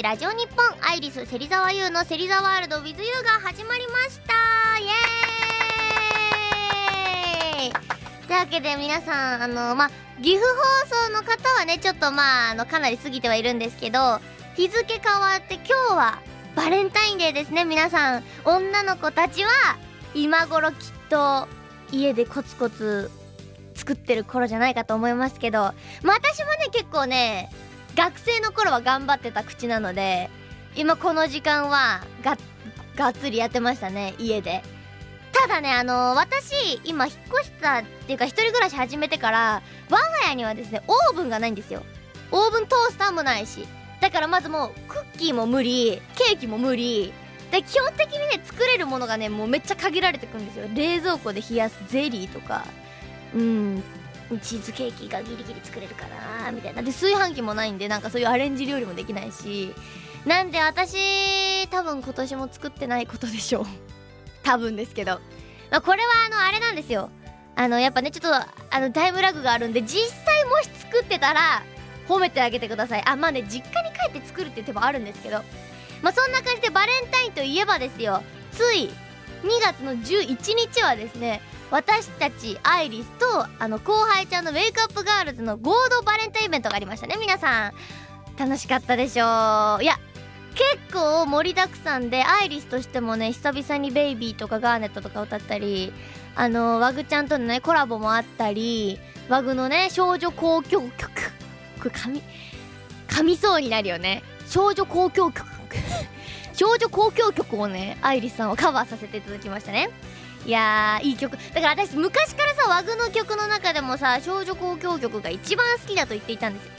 ラジオ日本アイリス芹沢優の芹沢ワールド with you が始まりました。イエーイ。というわけで皆さんあのまあ岐阜放送の方はねちょっとまああのかなり過ぎてはいるんですけど日付変わって今日はバレンタインデーですね皆さん。女の子たちは今頃きっと家でコツコツ作ってる頃じゃないかと思いますけどまあ私もね結構ね学生の頃は頑張ってた口なので今この時間はががっつりやってましたね家で。ただねあの私今引っ越したっていうか一人暮らし始めてから我が家にはですねオーブンがないんですよ。オーブントースターもないし。だからまずもうクッキーも無理ケーキも無理。で基本的にね作れるものがねもうめっちゃ限られてくんですよ。冷蔵庫で冷やすゼリーとか。うん。チーズケーキがギリギリ作れるかなみたいな。で炊飯器もないんでなんかそういうアレンジ料理もできないしなんで私多分今年も作ってないことでしょう。多分ですけど、まあ、これはあのあれなんですよ。あのやっぱねちょっとあのタイムラグがあるんで実際もし作ってたら褒めてあげてください。あまあね実家に帰って作るっていう手もあるんですけど。まあそんな感じでバレンタインといえばですよ。つい2月の11日はですね私たちアイリスとあの後輩ちゃんのウェイクアップガールズの合同バレンタインイベントがありましたね皆さん。楽しかったでしょう。いや結構盛りだくさんでアイリスとしてもね久々にベイビーとかガーネットとか歌ったりあのワグちゃんとのねコラボもあったりワグのね少女交響曲。これ噛み噛みそうになるよね。少女交響曲。少女交響曲をねアイリスさんはカバーさせていただきましたね。いやいい曲。だから私昔からさワグの曲の中でもさ少女交響曲が一番好きだと言っていたんですよ。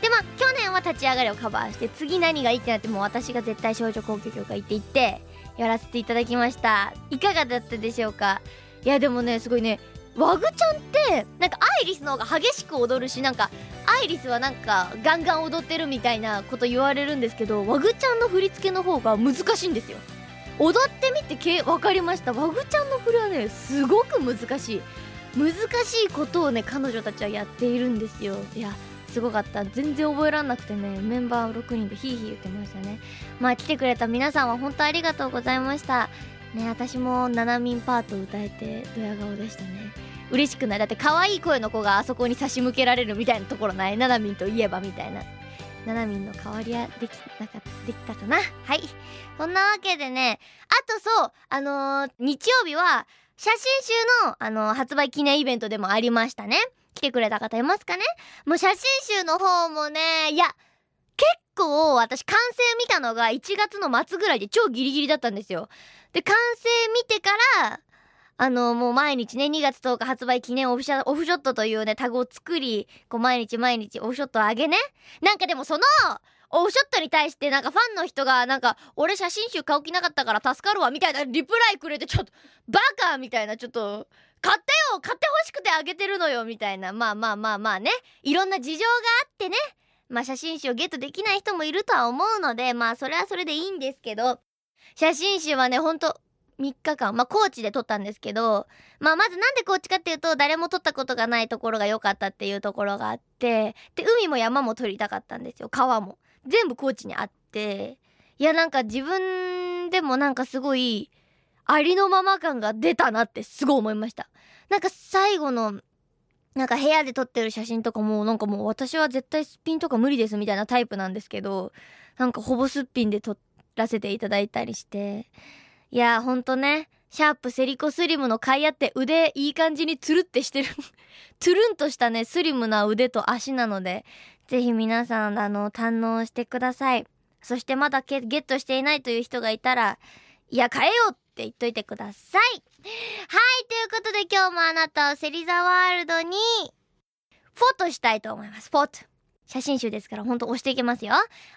でまあ去年は「立ち上がれ」をカバーして次何がいいってなってもう私が絶対少女交響曲がいいって言ってやらせていただきました。いかがだったでしょうか？いやでもねすごいねワグちゃんってなんかアイリスの方が激しく踊るしなんかアイリスはなんかガンガン踊ってるみたいなこと言われるんですけどワグちゃんの振り付けの方が難しいんですよ。踊ってみてけ分かりました。ワグちゃんの振りはねすごく難しい。難しいことをね彼女たちはやっているんですよ。いやすごかった。全然覚えらんなくてねメンバー6人でヒーヒー言ってましたね。まあ来てくれた皆さんは本当ありがとうございました。ね私もナナミンパート歌えてドヤ顔でしたね。嬉しくない。だって可愛い声の子があそこに差し向けられるみたいなところない？ナナミンといえばみたいな。ナナミンの代わりはできなかできたかな？はい。そんなわけでねあとそうあのー日曜日は写真集の、あのー発売記念イベントでもありましたね。来てくれた方いますかね？もう写真集の方もねいや結構私完成見たのが1月の末ぐらいで超ギリギリだったんですよ。で完成見てからあの、もう毎日ね、2月10日発売記念オフシャオフショットというね、タグを作り、こう毎日毎日オフショットを上げね。なんかでもその、オフショットに対してなんかファンの人がなんか、俺写真集買う気なかったから助かるわ、みたいなリプライくれてちょっと、バカみたいな、ちょっと、買ってよ買って欲しくてあげてるのよみたいな。まあまあまあまあね。いろんな事情があってね。まあ写真集をゲットできない人もいるとは思うので、まあそれはそれでいいんですけど、写真集はね、ほんと、3日間、まあ、高知で撮ったんですけど、まあ、まずなんで高知かっていうと、誰も撮ったことがないところが良かったっていうところがあって、で、海も山も撮りたかったんですよ。川も。全部高知にあって、いや、なんか自分でもなんかすごい、ありのまま感が出たなってすごい思いました。なんか最後の、なんか部屋で撮ってる写真とかも、なんかもう私は絶対すっぴんとか無理ですみたいなタイプなんですけど、なんかほぼすっぴんで撮らせていただいたりして、いやほんとね、シャープセリコスリムの買い合って腕いい感じにつるってしてる。つるんとしたね、スリムな腕と足なので、ぜひ皆さん、あの、堪能してください。そしてまだゲゲットしていないという人がいたら、いや、買えよって言っといてください。はい、ということで今日もあなたをセリザワールドに、フォトしたいと思います。フォト。写真集ですからほんと押していきますよ。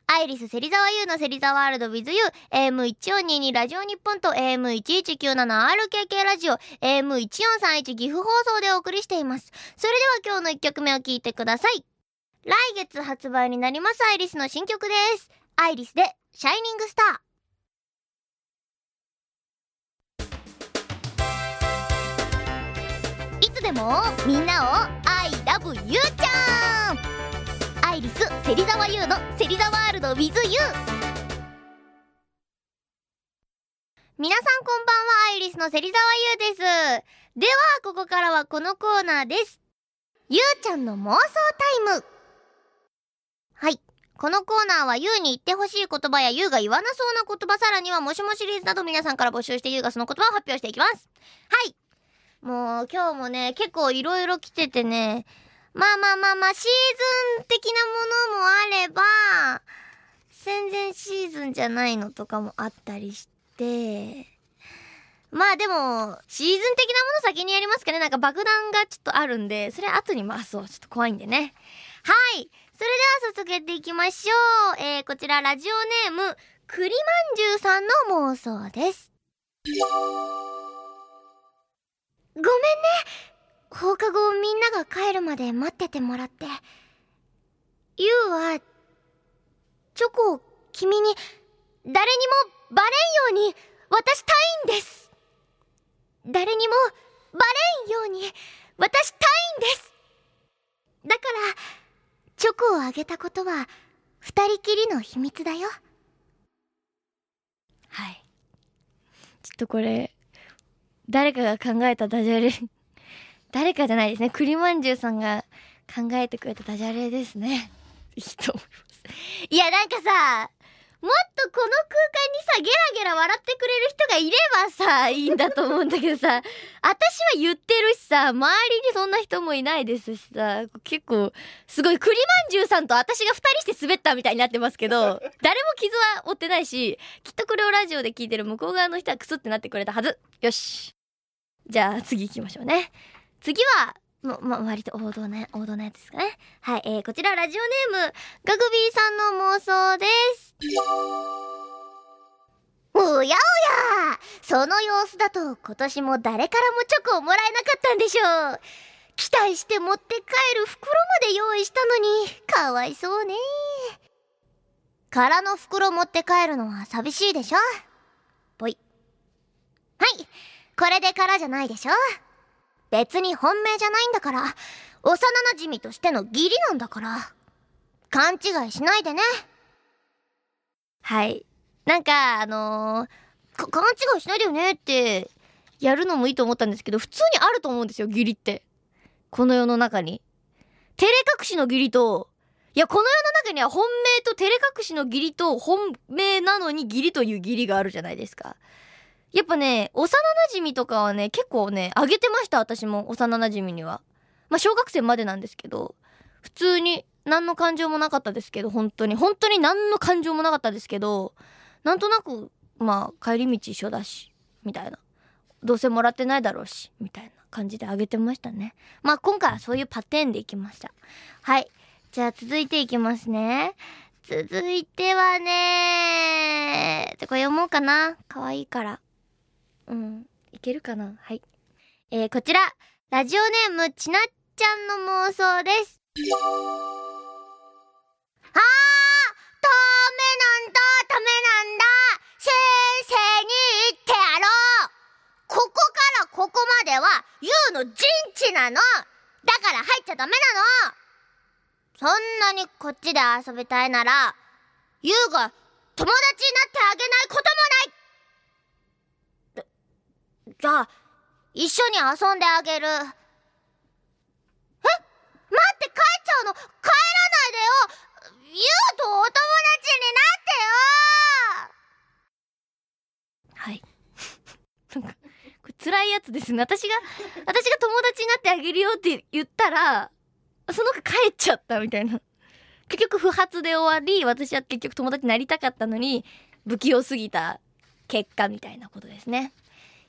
アイリス芹沢優の芹沢ワールド with you AM1422 ラジオ日本と AM1197RKK ラジオ AM1431 岐阜放送でお送りしています。それでは今日の1曲目を聴いてください。来月発売になりますアイリスの新曲です。アイリスでシャイニングスター。いつでもみんなを I love you 芹沢優の芹沢ワールド with you 皆さんこんばんはアイリスの芹沢優です。ではここからはこのコーナーです。ゆうちゃんの妄想タイム。はい。このコーナーは YOU に言ってほしい言葉や YOU が言わなそうな言葉さらにはもしもシリーズなど皆さんから募集して YOU がその言葉を発表していきます。はい。もう今日もね結構いろいろ来ててねまあまあまあまあシーズン的なものもあれば全然シーズンじゃないのとかもあったりしてまあでも、シーズン的なもの先にやりますかね。なんか爆弾がちょっとあるんで、それ後に回そう。ちょっと怖いんでね。はい。それでは早速やっていきましょう。えー、こちらラジオネーム、栗まんじゅうさんの妄想です。ごめんね。放課後みんなが帰るまで待っててもらって。ゆうは、チョコを君に誰にもバレんように渡したいんです。誰にもバレんように渡したいんです。だから、チョコをあげたことは二人きりの秘密だよ。はい。ちょっとこれ、誰かが考えたダジャレ誰かじゃないですね。栗まんじゅうさんが考えてくれたダジャレですね。いいと思います。いや、なんかさ、もっとこの空間にさ、ゲラゲラ笑ってくれる人がいればさ、いいんだと思うんだけどさ、私は言ってるしさ、周りにそんな人もいないですしさ、結構、すごい栗まんじゅうさんと私が二人して滑ったみたいになってますけど、誰も傷は負ってないし、きっとこれをラジオで聞いてる向こう側の人はクスってなってくれたはず。よし。じゃあ次行きましょうね。次は、も、ま、割と王道ね、王道のやつですかね。はい、えー、こちらラジオネーム、ガグビーさんの妄想です。おやおやその様子だと今年も誰からもチョコをもらえなかったんでしょう。期待して持って帰る袋まで用意したのに、かわいそうね。空の袋持って帰るのは寂しいでしょぽい。はい、これで空じゃないでしょ別に本命じゃないんだから、幼馴染としての義理なんだから。勘違いしないでね。はい。なんか、あのー、勘違いしないでよねって、やるのもいいと思ったんですけど、普通にあると思うんですよ、義理って。この世の中に。照れ隠しの義理と、いや、この世の中には本命と照れ隠しの義理と本命なのに義理という義理があるじゃないですか。やっぱね、幼馴染とかはね、結構ね、あげてました、私も、幼馴染には。まあ、小学生までなんですけど、普通に、何の感情もなかったですけど、本当に、本当に何の感情もなかったですけど、なんとなく、まあ、帰り道一緒だし、みたいな。どうせもらってないだろうし、みたいな感じであげてましたね。まあ、今回はそういうパテーンでいきました。はい。じゃあ、続いていきますね。続いてはねじゃ、これ読もうかな。可愛いから。うん。いけるかな？はい。えー、こちら、ラジオネーム、ちなっちゃんの妄想です。あーダメなんだダメなんだ。先生に言ってやろう。ここからここまでは、ユウの陣地なの。だから入っちゃダメなの。そんなにこっちで遊びたいなら、ユウが友達になってあげないこともない。じゃあ、一緒に遊んであげる。え？待って帰っちゃうの？帰らないでよユウとお友達になってよはい。なんか、これ辛いやつですね。私が、私が友達になってあげるよって言ったら、その子帰っちゃったみたいな。結局不発で終わり、私は結局友達になりたかったのに、不器用すぎた結果みたいなことですね。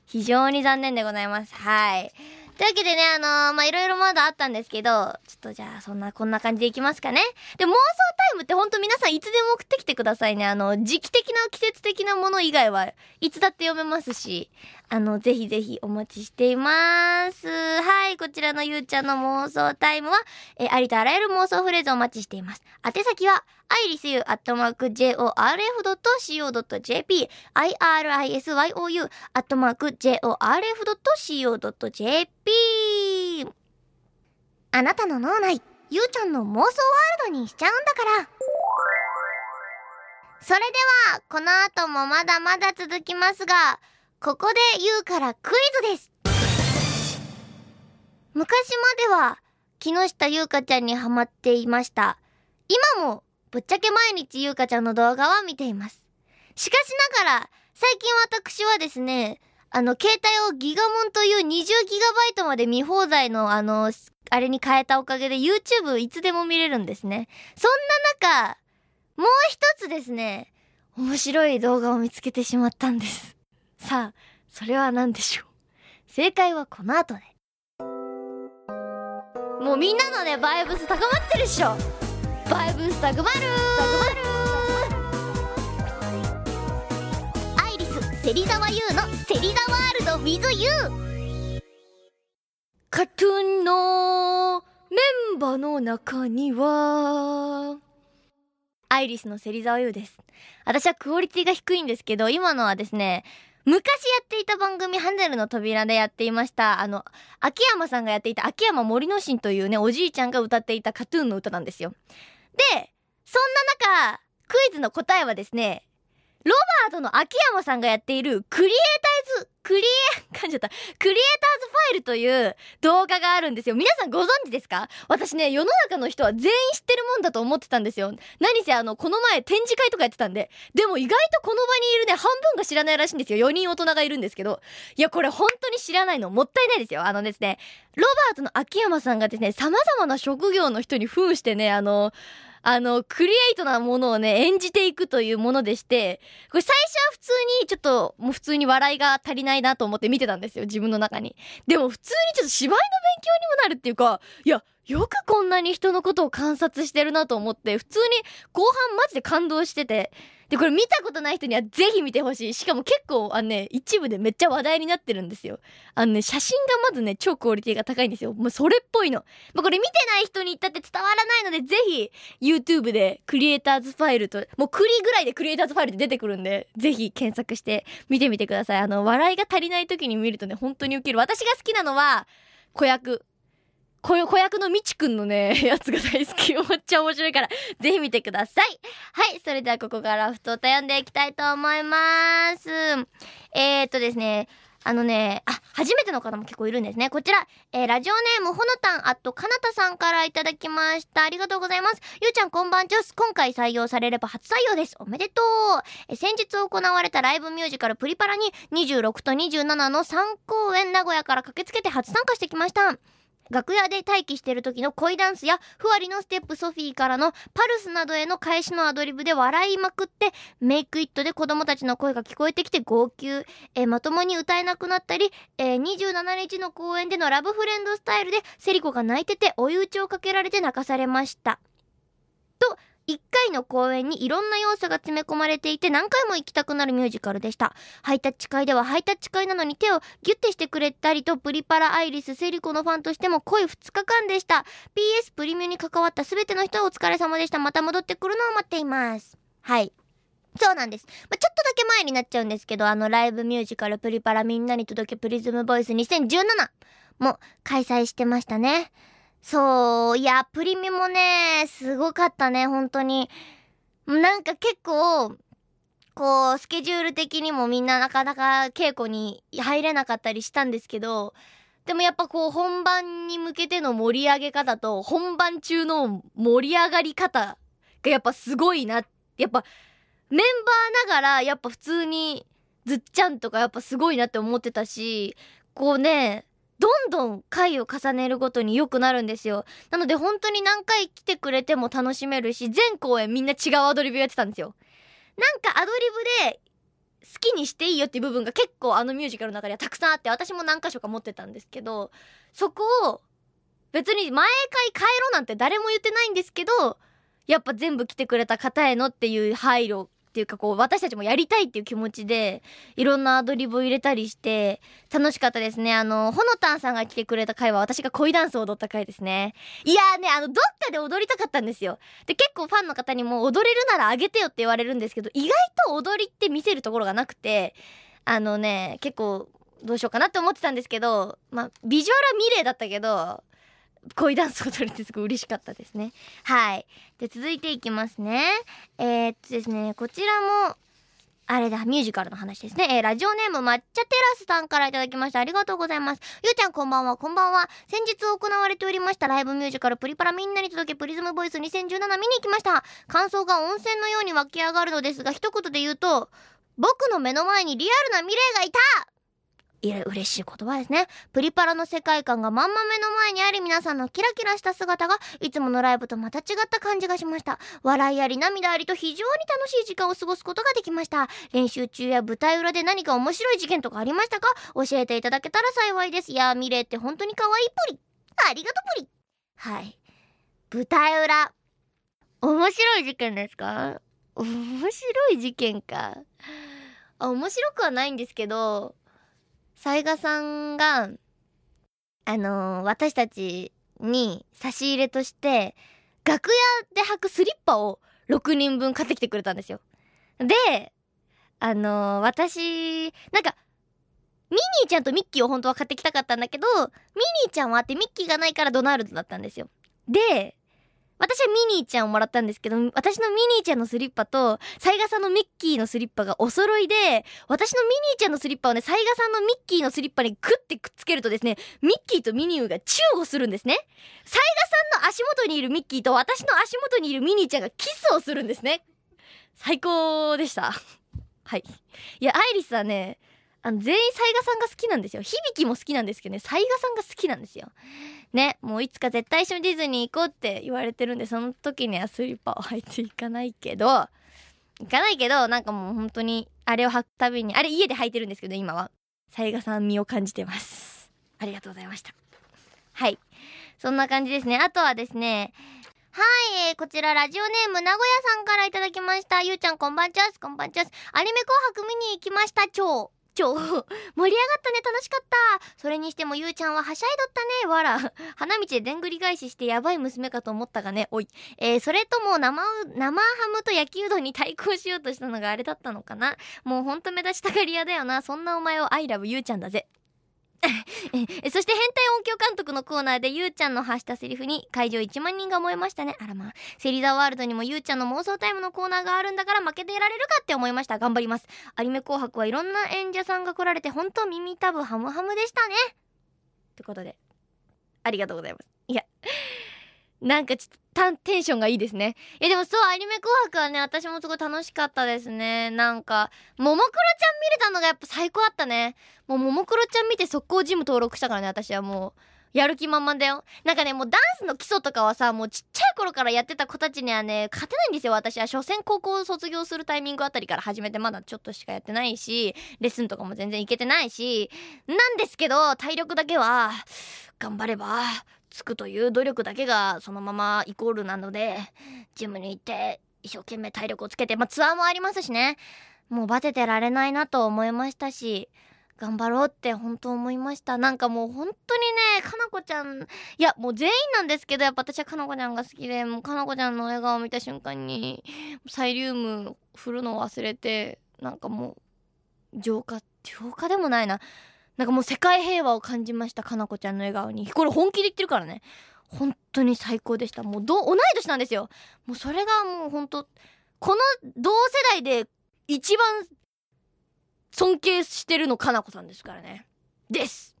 非常に残念でございます。はい。というわけでね、あのー、ま、いろいろまだあったんですけど、ちょっとじゃあ、そんな、こんな感じでいきますかね。で、妄想タイムってほんと皆さんいつでも送ってきてくださいね。あの、時期的な季節的なもの以外はいつだって読めますし、あの、ぜひぜひお待ちしています。はい、こちらのゆうちゃんの妄想タイムは、えありとあらゆる妄想フレーズをお待ちしています。宛先は、アイリスユアットマーク JORF.CO.JP IRISYOU アットマーク JORF.CO.JP あなたの脳内ゆうちゃんの妄想ワールドにしちゃうんだからそれではこの後もまだまだ続きますがここでゆうからクイズです昔までは木下ゆうかちゃんにハマっていました今もぶっちゃけ毎日ゆうかちゃんの動画は見ていますしかしながら最近私はですねあの、携帯をギガモンという 20GB まで見放題のあの、あれに変えたおかげで YouTube いつでも見れるんですね。そんな中、もう一つですね、面白い動画を見つけてしまったんです。さあ、それは何でしょう？正解はこの後で。もうみんなのね、バイブス高まってるっしょ。バイブス高まる高まる芹沢優の芹沢ワールド with you カトゥーンのメンバーの中には。アイリスの芹沢優です。私はクオリティが低いんですけど今のはですね昔やっていた番組ハンデルの扉でやっていました、あの、秋山さんがやっていた秋山森の神というね、おじいちゃんが歌っていたカトゥーンの歌なんですよ。で、そんな中、クイズの答えはですね、ロバートの秋山さんがやっているクリエイターズ、クリエ、噛んじゃった。クリエイターズファイルという動画があるんですよ。皆さんご存知ですか？私ね、世の中の人は全員知ってるもんだと思ってたんですよ。何せあの、この前展示会とかやってたんで。でも意外とこの場にいるね、半分が知らないらしいんですよ。4人大人がいるんですけど。いや、これ本当に知らないのもったいないですよ。あのですね、ロバートの秋山さんがですね、様々な職業の人に扮してね、あの、あの、クリエイトなものをね、演じていくというものでして、これ最初は普通に、ちょっと、もう普通に笑いが足りないなと思って見てたんですよ、自分の中に。でも普通にちょっと芝居の勉強にもなるっていうか、いや、よくこんなに人のことを観察してるなと思って、普通に後半マジで感動してて、で、これ見たことない人にはぜひ見てほしい。しかも結構、あのね、一部でめっちゃ話題になってるんですよ。あのね、写真がまずね、超クオリティが高いんですよ。もうそれっぽいの。まあ、これ見てない人に言ったって伝わらないので、ぜひ、YouTube でクリエイターズファイルと、もうクリぐらいでクリエイターズファイルで出てくるんで、ぜひ検索して見てみてください。あの、笑いが足りない時に見るとね、本当にウケる。私が好きなのは、子役。子子役のみちくんのね、やつが大好き。めっちゃ面白いから、ぜひ見てください。はい、それではここからふと歌読んでいきたいと思います。えー、っとですね、あのね、あ、初めての方も結構いるんですね。こちら、えー、ラジオネームほのたん、あとかなたさんからいただきました。ありがとうございます。ゆうちゃんこんばんちょす。今回採用されれば初採用です。おめでとう。え先日行われたライブミュージカルプリパラに26と27の3公演名古屋から駆けつけて初参加してきました。楽屋で待機してる時の恋ダンスや、ふわりのステップソフィーからのパルスなどへの返しのアドリブで笑いまくって、メイクイットで子供たちの声が聞こえてきて号泣、えー、まともに歌えなくなったり、えー、27日の公演でのラブフレンドスタイルでセリコが泣いてて追い打ちをかけられて泣かされました。と、1回の公演にいろんな要素が詰め込まれていて何回も行きたくなるミュージカルでした。ハイタッチ会ではハイタッチ会なのに手をギュッてしてくれたりとプリパラアイリスセリコのファンとしても濃い2日間でした。PS プリミュに関わった全ての人はお疲れ様でした。また戻ってくるのを待っています。はい。そうなんです。まあ、ちょっとだけ前になっちゃうんですけど、あのライブミュージカルプリパラみんなに届けプリズムボイス2017も開催してましたね。そう、いや、プリミもね、すごかったね、本当に。なんか結構、こう、スケジュール的にもみんななかなか稽古に入れなかったりしたんですけど、でもやっぱこう本番に向けての盛り上げ方と本番中の盛り上がり方がやっぱすごいな。やっぱメンバーながらやっぱ普通にずっちゃんとかやっぱすごいなって思ってたし、こうね、どんどん回を重ねるごとに良くなるんですよ。なので本当に何回来てくれても楽しめるし、全公演みんな違うアドリブやってたんですよ。なんかアドリブで好きにしていいよっていう部分が結構あのミュージカルの中ではたくさんあって、私も何箇所か持ってたんですけど、そこを別に毎回帰ろうなんて誰も言ってないんですけど、やっぱ全部来てくれた方へのっていう配慮ていうかこう私たちもやりたいっていう気持ちでいろんなアドリブを入れたりして楽しかったですね。あのほのたんさんが来てくれた回は私が恋ダンスを踊った回ですね。いやーねあのどっかで踊りたかったんですよ。で結構ファンの方にも踊れるならあげてよって言われるんですけど意外と踊りって見せるところがなくてあのね結構どうしようかなって思ってたんですけどまあビジュアルはミレーだったけど恋ダンスを踊れてすごい嬉しかったですねはいで続いていきますねえー、っとですねこちらもあれだ、ミュージカルの話ですね。えー、ラジオネーム抹茶テラスさんからいただきました。ありがとうございます。ゆうちゃんこんばんは、こんばんは。先日行われておりましたライブミュージカルプリパラみんなに届けプリズムボイス2017見に行きました。感想が温泉のように湧き上がるのですが、一言で言うと、僕の目の前にリアルなミレイがいたいや、嬉しい言葉ですね。プリパラの世界観がまんま目の前にあり皆さんのキラキラした姿がいつものライブとまた違った感じがしました。笑いあり涙ありと非常に楽しい時間を過ごすことができました。練習中や舞台裏で何か面白い事件とかありましたか？教えていただけたら幸いです。いやミレイって本当に可愛いプリ。ありがとプリ。はい。舞台裏。面白い事件ですか？面白い事件か。あ、面白くはないんですけど、雑賀さんが、あのー、私たちに差し入れとして、楽屋で履くスリッパを6人分買ってきてくれたんですよ。で、あのー、私、なんか、ミニーちゃんとミッキーを本当は買ってきたかったんだけど、ミニーちゃんはあってミッキーがないからドナルドだったんですよ。で、私はミニーちゃんをもらったんですけど、私のミニーちゃんのスリッパと、サイガさんのミッキーのスリッパがお揃いで、私のミニーちゃんのスリッパをね、サイガさんのミッキーのスリッパにクッてくっつけるとですね、ミッキーとミニーがチューをするんですね。サイガさんの足元にいるミッキーと私の足元にいるミニーちゃんがキスをするんですね。最高でした。はい。いや、アイリスはね、あの、全員サイガさんが好きなんですよ。響きも好きなんですけどね、サイガさんが好きなんですよ。ね、もういつか絶対一緒にディズニー行こうって言われてるんで、その時にはスリッパを履いていかないけど、行かないけど、なんかもう本当に、あれを履くたびに、あれ家で履いてるんですけど、今は。サイガさん身を感じてます。ありがとうございました。はい。そんな感じですね。あとはですね、はい、えー、こちらラジオネーム名古屋さんからいただきました。ゆうちゃんこんばんちゃす、こんばんちゃす。アニメ紅白見に行きました、超。超 盛り上がったね楽しかった。それにしてもゆうちゃんははしゃいどったね。わら。花道ででんぐり返ししてやばい娘かと思ったがね。おい。えー、それとも生生ハムと焼きうどんに対抗しようとしたのがあれだったのかな。もうほんと目立ちたがり屋だよな。そんなお前をアイラブゆうちゃんだぜ。そして変態音響監督のコーナーでゆうちゃんの発したセリフに会場1万人が燃えましたね。あらまあ。セリザワールドにもゆうちゃんの妄想タイムのコーナーがあるんだから負けていられるかって思いました。頑張ります。アニメ紅白はいろんな演者さんが来られて本当耳たぶハムハムでしたね。ってことで、ありがとうございます。いや、なんかちょっとテンションがいいですね。いやでもそう、アニメ紅白はね、私もすごい楽しかったですね。なんか、ももクロちゃん見れたのがやっぱ最高だったね。もうももクロちゃん見て速攻ジム登録したからね、私はもう。やる気満々だよ。なんかね、もうダンスの基礎とかはさ、もうちっちゃい頃からやってた子たちにはね、勝てないんですよ、私は。所詮高校卒業するタイミングあたりから始めてまだちょっとしかやってないし、レッスンとかも全然行けてないし、なんですけど、体力だけは、頑張れば、つくという努力だけがそのままイコールなので、ジムに行って一生懸命体力をつけて、まあツアーもありますしね。もうバテてられないなと思いましたし、頑張ろうって本当思いました。なんかもう本当にね、かなこちゃん、いやもう全員なんですけど、やっぱ私はかなこちゃんが好きで、もうかなこちゃんの笑顔を見た瞬間に、サイリウム振るのを忘れて、なんかもう、浄化、浄化でもないな。なんかもう世界平和を感じましたかなこちゃんの笑顔にこれ本気で言ってるからね本当に最高でしたもう同い年なんですよもうそれがもう本当この同世代で一番尊敬してるのかなこさんですからね。です。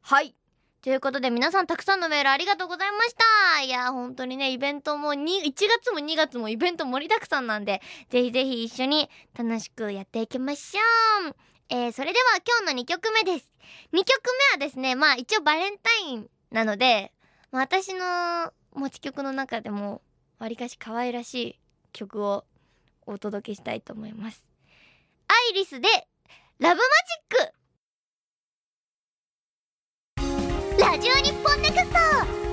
はい。ということで皆さんたくさんのメールありがとうございました。いや本当にねイベントも1月も2月もイベント盛りだくさんなんでぜひぜひ一緒に楽しくやっていきましょう。えー、それでは今日の2曲目です。2曲目はですね、まあ一応バレンタインなので、まあ、私の持ち曲の中でも、わりかし可愛らしい曲をお届けしたいと思います。アイリスで、ラブマジック。ラジオ日本ネクスト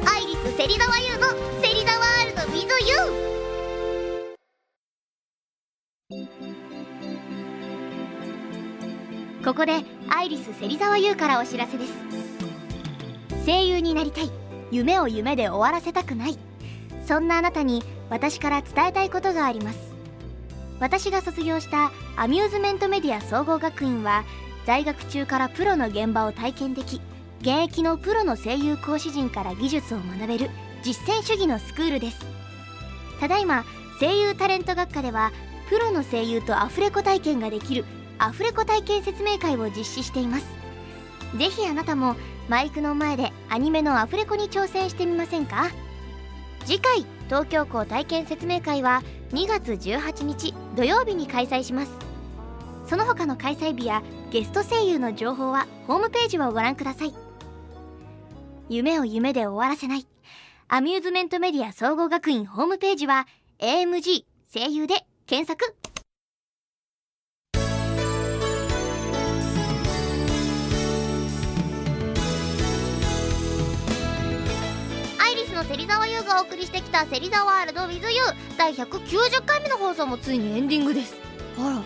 アイリス芹沢優の芹沢ワールド w i ここでアイリス芹沢優からお知らせです。声優になりたい。夢を夢で終わらせたくない。そんなあなたに私から伝えたいことがあります。私が卒業したアミューズメントメディア総合学院は在学中からプロの現場を体験でき現役のプロの声優講師陣から技術を学べる実践主義のスクールです。ただいま声優タレント学科ではプロの声優とアフレコ体験ができるアフレコ体験説明会を実施しています。ぜひあなたもマイクの前でアニメのアフレコに挑戦してみませんか？次回東京校体験説明会は2月18日土曜日に開催します。その他の開催日やゲスト声優の情報はホームページをご覧ください。夢を夢で終わらせない。アミューズメントメディア総合学院ホームページは AMG 声優で検索。の芹沢優がお送りしてきた「芹沢ワールド WithYou」第190回目の放送もついにエンディングです。あら。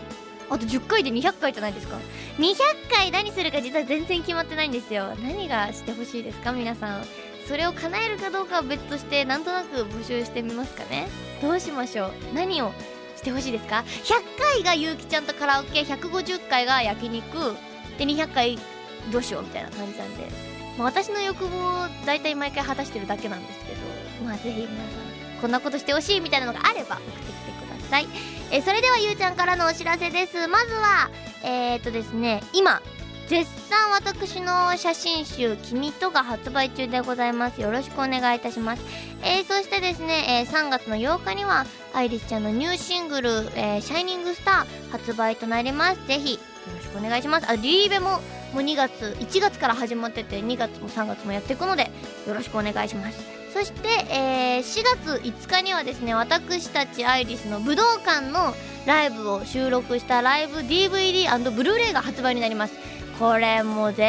あと10回で200回じゃないですか。200回何するか実は全然決まってないんですよ。何がしてほしいですか皆さん。それを叶えるかどうかは別としてなんとなく募集してみますかね。どうしましょう。何をしてほしいですか。100回がゆうきちゃんとカラオケ150回が焼肉。で200回どうしようみたいな感じなんで、まあ、私の欲望を大体毎回果たしてるだけなんですけどまあぜひ皆さんこんなことしてほしいみたいなのがあれば送ってきてください。えそれではゆうちゃんからのお知らせです。まずはえー、っとですね今絶賛私の写真集「君と」が発売中でございます。よろしくお願いいたします。えー、そしてですね、えー、3月の8日にはアイリスちゃんのニューシングル「えー、シャイニングスター」発売となります。ぜひよろしくお願いします。あリーベももう2月1月から始まってて2月も3月もやっていくのでよろしくお願いします。そして、えー、4月5日にはですね私たちアイリスの武道館のライブを収録したライブ DVD& ブルーレイが発売になります。これも絶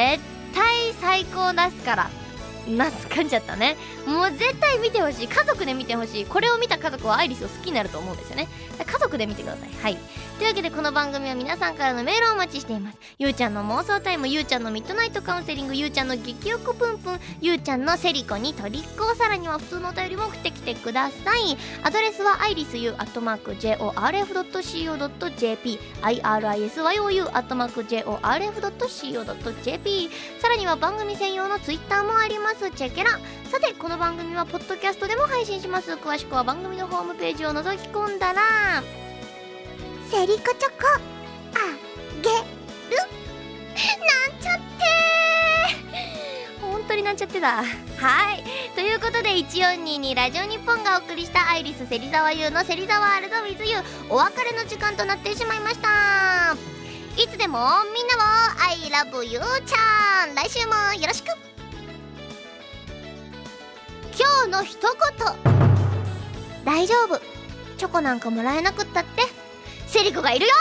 対最高出すから。なすかんじゃったね。もう絶対見てほしい。家族で見てほしい。これを見た家族はアイリスを好きになると思うんですよね。家族で見てください。はい。というわけでこの番組は皆さんからのメールをお待ちしています。ゆうちゃんの妄想タイムゆうちゃんのミッドナイトカウンセリングゆうちゃんの激欲プンプンゆうちゃんのセリコにトリックをさらには普通のお便りも送ってきてください。アドレスはアイリスユーアットマーク JORF.CO.JP IRISYOU アットマーク JORF.CO.JP さらには番組専用のツイッターもあります。ます。チェケラ。さてこの番組はポッドキャストでも配信します。詳しくは番組のホームページを覗き込んだらセリコチョコあげる。なんちゃって。本当になんちゃってだ。はい。ということで1422ラジオ日本がお送りしたアイリス芹沢優の芹沢ワールド with you お別れの時間となってしまいました。いつでもみんなを I love you ちゃん。来週もよろしく。今日の一言。大丈夫。チョコなんかもらえなくったって。セリコがいるよ。